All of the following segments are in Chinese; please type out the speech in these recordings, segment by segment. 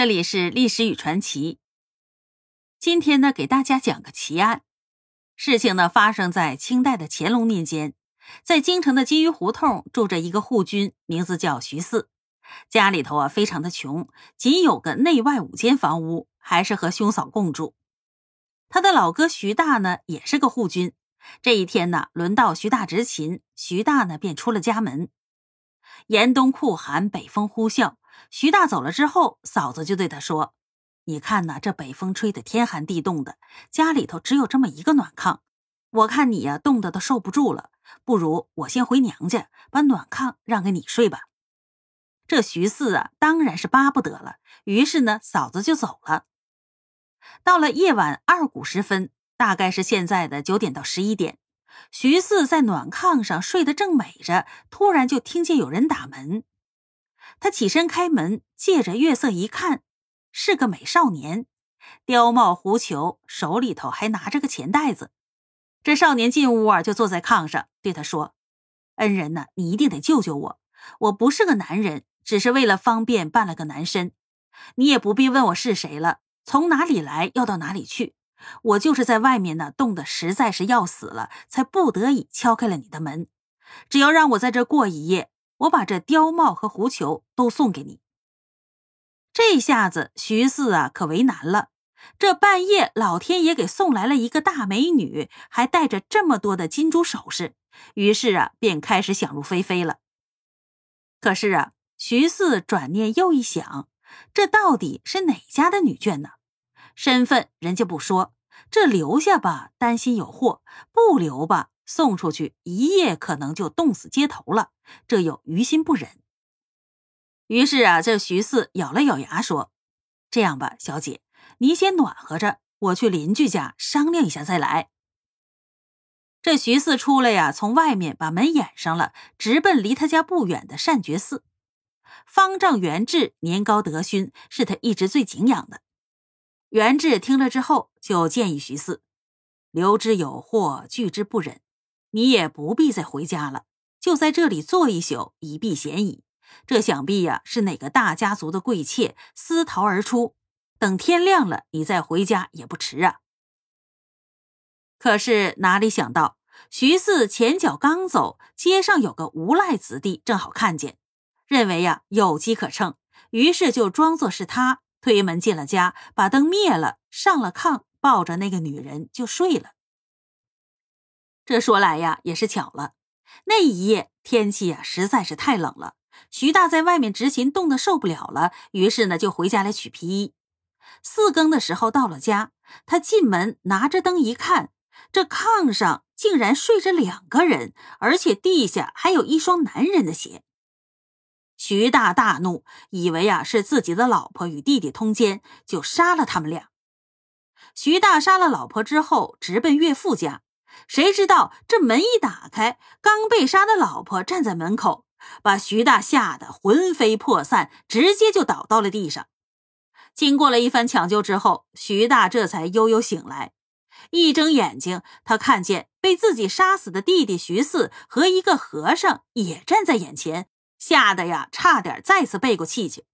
这里是历史与传奇。今天呢，给大家讲个奇案。事情呢，发生在清代的乾隆年间，在京城的金鱼胡同住着一个户军，名字叫徐四。家里头啊，非常的穷，仅有个内外五间房屋，还是和兄嫂共住。他的老哥徐大呢，也是个护军。这一天呢，轮到徐大执勤，徐大呢便出了家门。严冬酷寒，北风呼啸。徐大走了之后，嫂子就对他说：“你看呐，这北风吹得天寒地冻的，家里头只有这么一个暖炕，我看你呀，冻得都受不住了，不如我先回娘家，把暖炕让给你睡吧。”这徐四啊，当然是巴不得了。于是呢，嫂子就走了。到了夜晚二鼓时分，大概是现在的九点到十一点，徐四在暖炕上睡得正美着，突然就听见有人打门。他起身开门，借着月色一看，是个美少年，貂帽狐裘，手里头还拿着个钱袋子。这少年进屋啊，就坐在炕上，对他说：“恩人呐，你一定得救救我。我不是个男人，只是为了方便扮了个男身。你也不必问我是谁了，从哪里来，要到哪里去。我就是在外面呢，冻得实在是要死了，才不得已敲开了你的门。只要让我在这过一夜。”我把这貂帽和狐裘都送给你。这下子徐四啊可为难了。这半夜老天爷给送来了一个大美女，还带着这么多的金珠首饰，于是啊便开始想入非非了。可是啊，徐四转念又一想，这到底是哪家的女眷呢？身份人家不说，这留下吧担心有祸，不留吧。送出去一夜，可能就冻死街头了，这又于心不忍。于是啊，这徐四咬了咬牙说：“这样吧，小姐，你先暖和着，我去邻居家商量一下再来。”这徐四出来呀，从外面把门掩上了，直奔离他家不远的善觉寺。方丈元志年高德勋，是他一直最敬仰的。元志听了之后，就建议徐四：“留之有祸，拒之不忍。”你也不必再回家了，就在这里坐一宿，以避嫌疑。这想必呀是哪个大家族的贵妾私逃而出，等天亮了，你再回家也不迟啊。可是哪里想到，徐四前脚刚走，街上有个无赖子弟正好看见，认为呀有机可乘，于是就装作是他，推门进了家，把灯灭了，上了炕，抱着那个女人就睡了。这说来呀，也是巧了。那一夜天气呀，实在是太冷了。徐大在外面执勤，冻得受不了了，于是呢，就回家来取皮衣。四更的时候到了家，他进门拿着灯一看，这炕上竟然睡着两个人，而且地下还有一双男人的鞋。徐大大怒，以为啊是自己的老婆与弟弟通奸，就杀了他们俩。徐大杀了老婆之后，直奔岳父家。谁知道这门一打开，刚被杀的老婆站在门口，把徐大吓得魂飞魄散，直接就倒到了地上。经过了一番抢救之后，徐大这才悠悠醒来。一睁眼睛，他看见被自己杀死的弟弟徐四和一个和尚也站在眼前，吓得呀，差点再次背过气去。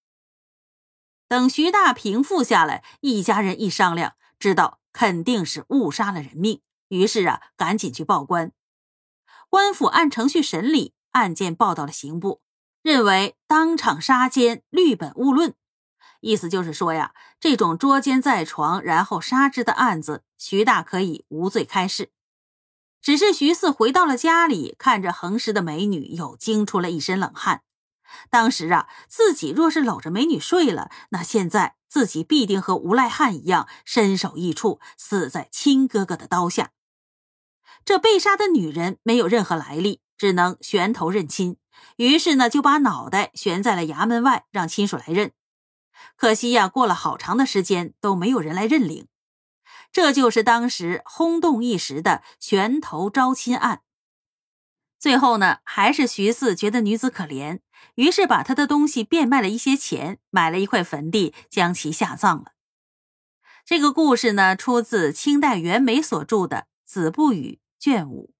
等徐大平复下来，一家人一商量，知道肯定是误杀了人命。于是啊，赶紧去报官。官府按程序审理，案件报到了刑部，认为当场杀奸，律本勿论。意思就是说呀，这种捉奸在床然后杀之的案子，徐大可以无罪开释。只是徐四回到了家里，看着横尸的美女，又惊出了一身冷汗。当时啊，自己若是搂着美女睡了，那现在自己必定和无赖汉一样，身首异处，死在亲哥哥的刀下。这被杀的女人没有任何来历，只能悬头认亲。于是呢，就把脑袋悬在了衙门外，让亲属来认。可惜呀，过了好长的时间都没有人来认领。这就是当时轰动一时的悬头招亲案。最后呢，还是徐四觉得女子可怜，于是把她的东西变卖了一些钱，买了一块坟地，将其下葬了。这个故事呢，出自清代袁枚所著的《子不语》。卷五。